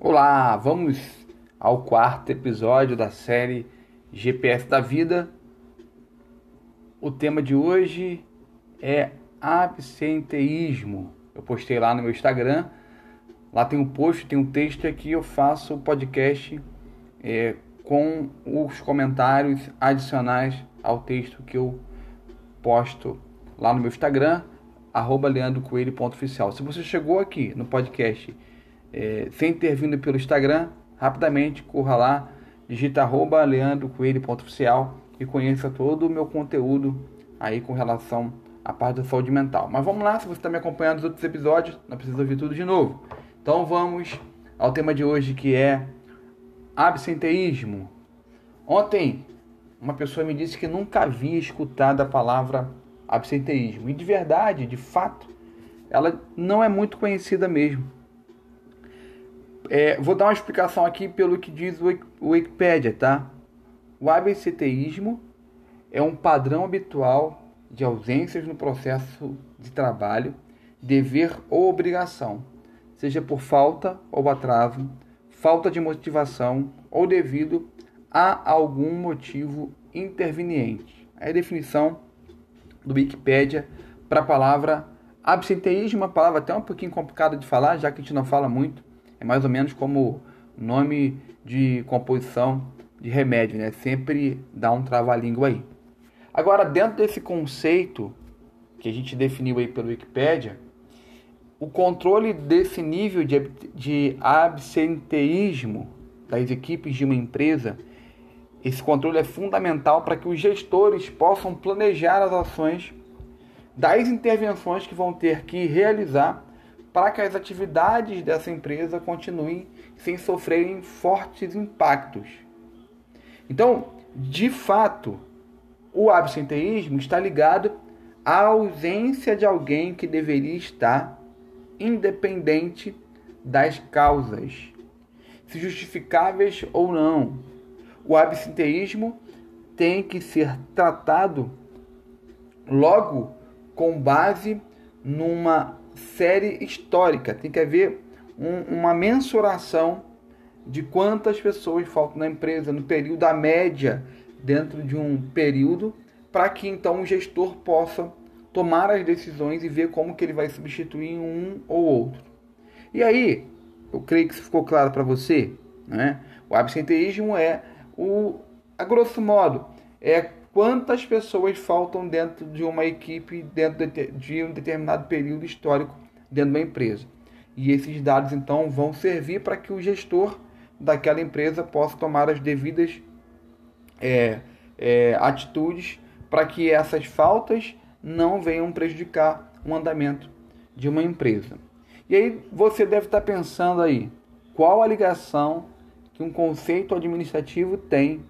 Olá, vamos ao quarto episódio da série GPS da Vida. O tema de hoje é absenteísmo. Eu postei lá no meu Instagram. Lá tem um post, tem um texto aqui. Eu faço o podcast é, com os comentários adicionais ao texto que eu posto lá no meu Instagram, leandrocoelho.oficial. Se você chegou aqui no podcast é, sem ter vindo pelo Instagram, rapidamente corra lá, digita arroba leandrocoelho.oficial e conheça todo o meu conteúdo aí com relação à parte da saúde mental. Mas vamos lá, se você está me acompanhando nos outros episódios, não precisa ouvir tudo de novo. Então vamos ao tema de hoje que é absenteísmo. Ontem uma pessoa me disse que nunca havia escutado a palavra absenteísmo. E de verdade, de fato, ela não é muito conhecida mesmo. É, vou dar uma explicação aqui pelo que diz o Wikipedia, tá? O absenteísmo é um padrão habitual de ausências no processo de trabalho, dever ou obrigação, seja por falta ou atraso, falta de motivação ou devido a algum motivo interveniente. É a definição do Wikipedia para a palavra absenteísmo, uma palavra até um pouquinho complicada de falar, já que a gente não fala muito. É mais ou menos como nome de composição de remédio, né? Sempre dá um trava-língua aí. Agora, dentro desse conceito que a gente definiu aí pelo Wikipedia, o controle desse nível de, de absenteísmo das equipes de uma empresa esse controle é fundamental para que os gestores possam planejar as ações das intervenções que vão ter que realizar para que as atividades dessa empresa continuem sem sofrerem fortes impactos. Então, de fato, o absenteísmo está ligado à ausência de alguém que deveria estar, independente das causas, se justificáveis ou não o absenteísmo tem que ser tratado logo com base numa série histórica. Tem que haver um, uma mensuração de quantas pessoas faltam na empresa no período da média dentro de um período para que então o gestor possa tomar as decisões e ver como que ele vai substituir um ou outro. E aí, eu creio que isso ficou claro para você, né? O absenteísmo é o, a grosso modo, é quantas pessoas faltam dentro de uma equipe dentro de um determinado período histórico dentro de uma empresa. E esses dados então vão servir para que o gestor daquela empresa possa tomar as devidas é, é, atitudes para que essas faltas não venham prejudicar o andamento de uma empresa. E aí você deve estar pensando aí, qual a ligação que um conceito administrativo tem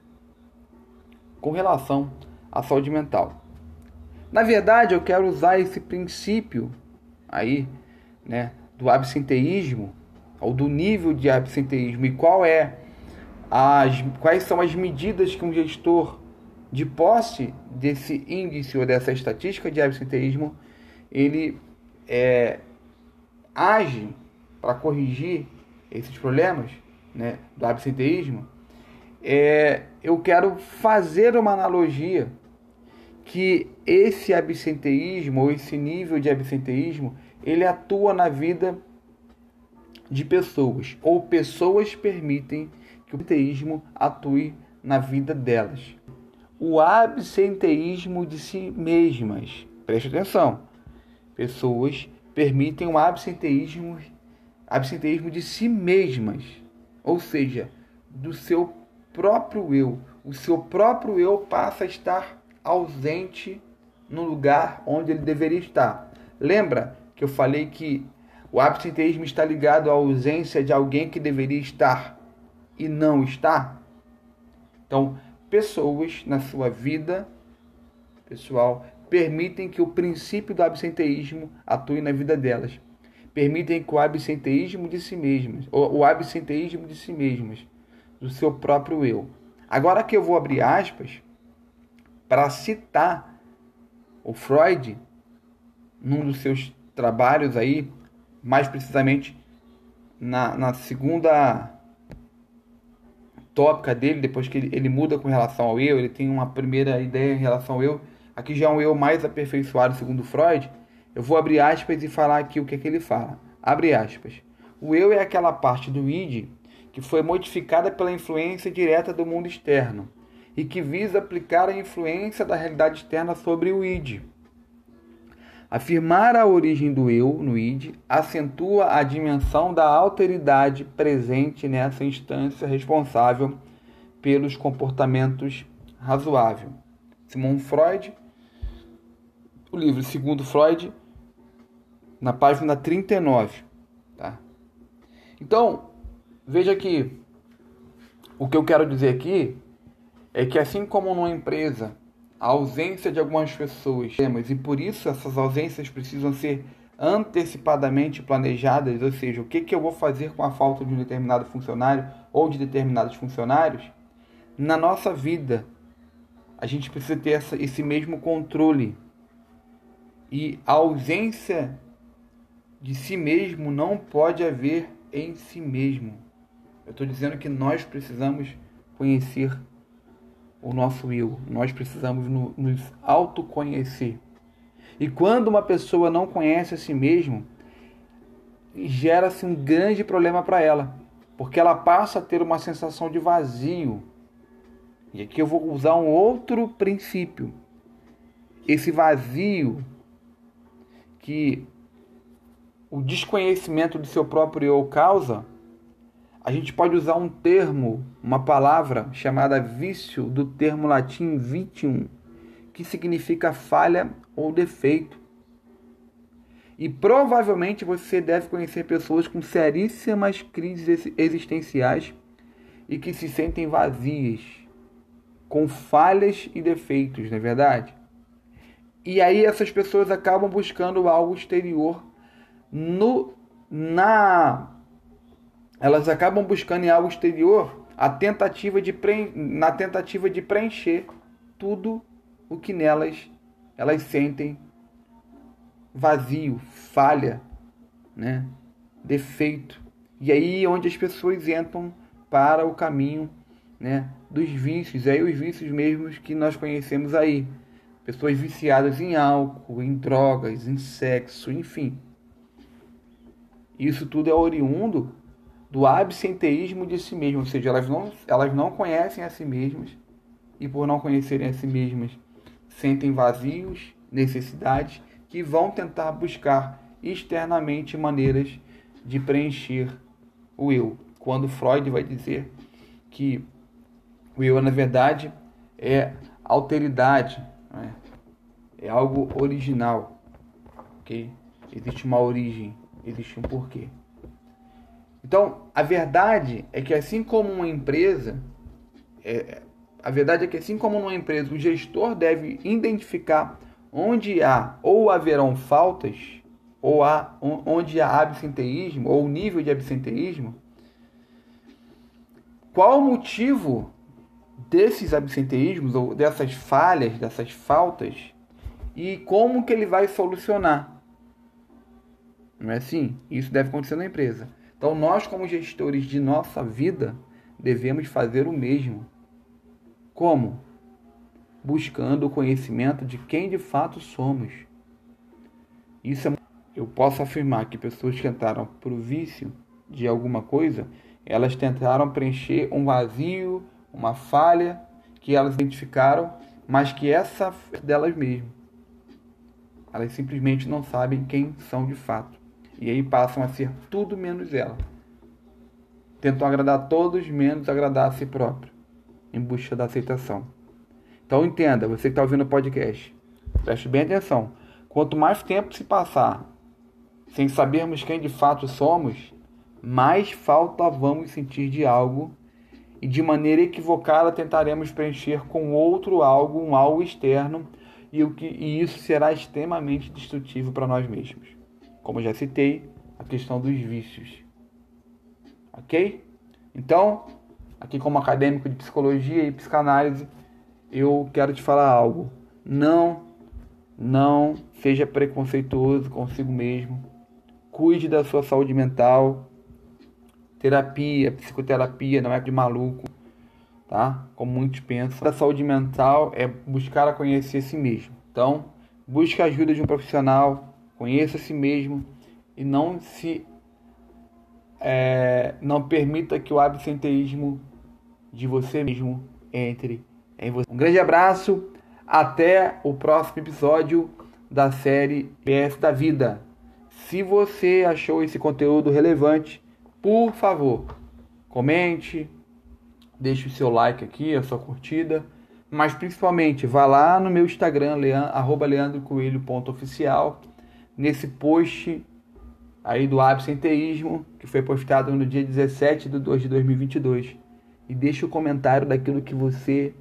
com relação à saúde mental. Na verdade, eu quero usar esse princípio aí, né, do absenteísmo ou do nível de absenteísmo e qual é as quais são as medidas que um gestor de posse desse índice ou dessa estatística de absenteísmo ele é, age para corrigir esses problemas né, do absenteísmo, é, eu quero fazer uma analogia que esse absenteísmo ou esse nível de absenteísmo ele atua na vida de pessoas ou pessoas permitem que o absenteísmo atue na vida delas. O absenteísmo de si mesmas, preste atenção, pessoas permitem um absenteísmo, absenteísmo de si mesmas ou seja, do seu próprio eu. O seu próprio eu passa a estar ausente no lugar onde ele deveria estar. Lembra que eu falei que o absenteísmo está ligado à ausência de alguém que deveria estar e não está? Então, pessoas na sua vida pessoal permitem que o princípio do absenteísmo atue na vida delas permitem que o absenteísmo de si mesmas, o absenteísmo de si mesmas, do seu próprio eu. Agora que eu vou abrir aspas para citar o Freud num dos seus trabalhos aí, mais precisamente na, na segunda tópica dele, depois que ele, ele muda com relação ao eu, ele tem uma primeira ideia em relação ao eu, aqui já é um eu mais aperfeiçoado segundo Freud, eu vou abrir aspas e falar aqui o que é que ele fala. Abre aspas. O eu é aquela parte do id que foi modificada pela influência direta do mundo externo e que visa aplicar a influência da realidade externa sobre o id. Afirmar a origem do eu no id acentua a dimensão da alteridade presente nessa instância responsável pelos comportamentos razoáveis. Simon Freud, o livro Segundo Freud, na página 39. Tá? Então, veja que o que eu quero dizer aqui é que assim como numa empresa a ausência de algumas pessoas e por isso essas ausências precisam ser antecipadamente planejadas, ou seja, o que, que eu vou fazer com a falta de um determinado funcionário ou de determinados funcionários, na nossa vida a gente precisa ter essa, esse mesmo controle. E a ausência de si mesmo não pode haver em si mesmo. Eu estou dizendo que nós precisamos conhecer o nosso eu. Nós precisamos nos autoconhecer. E quando uma pessoa não conhece a si mesmo, gera-se um grande problema para ela, porque ela passa a ter uma sensação de vazio. E aqui eu vou usar um outro princípio. Esse vazio que o desconhecimento do seu próprio eu causa a gente pode usar um termo, uma palavra chamada vício, do termo latim vitium, que significa falha ou defeito. E provavelmente você deve conhecer pessoas com seríssimas crises existenciais e que se sentem vazias, com falhas e defeitos, não é verdade? E aí essas pessoas acabam buscando algo exterior no na elas acabam buscando em algo exterior a tentativa de pre... na tentativa de preencher tudo o que nelas elas sentem vazio, falha, né? defeito. E aí é onde as pessoas entram para o caminho né, dos vícios, aí os vícios mesmos que nós conhecemos aí. Pessoas viciadas em álcool, em drogas, em sexo, enfim. Isso tudo é oriundo do absenteísmo de si mesmo, ou seja, elas não, elas não conhecem a si mesmas e por não conhecerem a si mesmas sentem vazios, necessidades que vão tentar buscar externamente maneiras de preencher o eu. Quando Freud vai dizer que o eu, na verdade, é alteridade, né? é algo original, ok? Existe uma origem, existe um porquê. Então, a verdade é que assim como uma empresa, é, a verdade é que assim como numa empresa, o gestor deve identificar onde há ou haverão faltas, ou há, onde há absenteísmo, ou nível de absenteísmo, qual o motivo desses absenteísmos, ou dessas falhas, dessas faltas, e como que ele vai solucionar. Não é assim? Isso deve acontecer na empresa. Então, nós, como gestores de nossa vida, devemos fazer o mesmo. Como? Buscando o conhecimento de quem de fato somos. Isso é... Eu posso afirmar que pessoas que entraram para o vício de alguma coisa, elas tentaram preencher um vazio, uma falha que elas identificaram, mas que essa é delas mesmas. Elas simplesmente não sabem quem são de fato. E aí passam a ser tudo menos ela. Tentam agradar a todos, menos agradar a si próprio, em busca da aceitação. Então entenda, você que está ouvindo o podcast, preste bem atenção. Quanto mais tempo se passar sem sabermos quem de fato somos, mais falta vamos sentir de algo e de maneira equivocada tentaremos preencher com outro algo, um algo externo, e, o que, e isso será extremamente destrutivo para nós mesmos como já citei, a questão dos vícios. Ok? Então, aqui como acadêmico de psicologia e psicanálise, eu quero te falar algo. Não, não seja preconceituoso consigo mesmo. Cuide da sua saúde mental. terapia, psicoterapia, não é de maluco, tá? Como muitos pensam. A saúde mental é buscar a conhecer a si mesmo. Então, busque a ajuda de um profissional, conheça a si mesmo e não se é, não permita que o absenteísmo de você mesmo entre em você. Um grande abraço, até o próximo episódio da série PS da Vida. Se você achou esse conteúdo relevante, por favor, comente, deixe o seu like aqui, a sua curtida, mas principalmente vá lá no meu Instagram, leandrocoelho.oficial, nesse post aí do absenteísmo, que foi postado no dia 17 de 2 de 2022, e deixe o comentário daquilo que você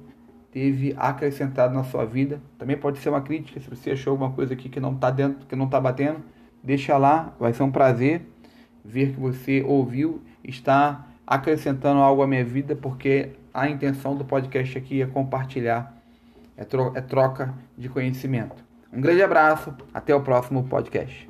teve acrescentado na sua vida. Também pode ser uma crítica, se você achou alguma coisa aqui que não está dentro, que não está batendo, deixa lá, vai ser um prazer ver que você ouviu, está acrescentando algo à minha vida, porque a intenção do podcast aqui é compartilhar, é, é troca de conhecimento. Um grande abraço, até o próximo podcast.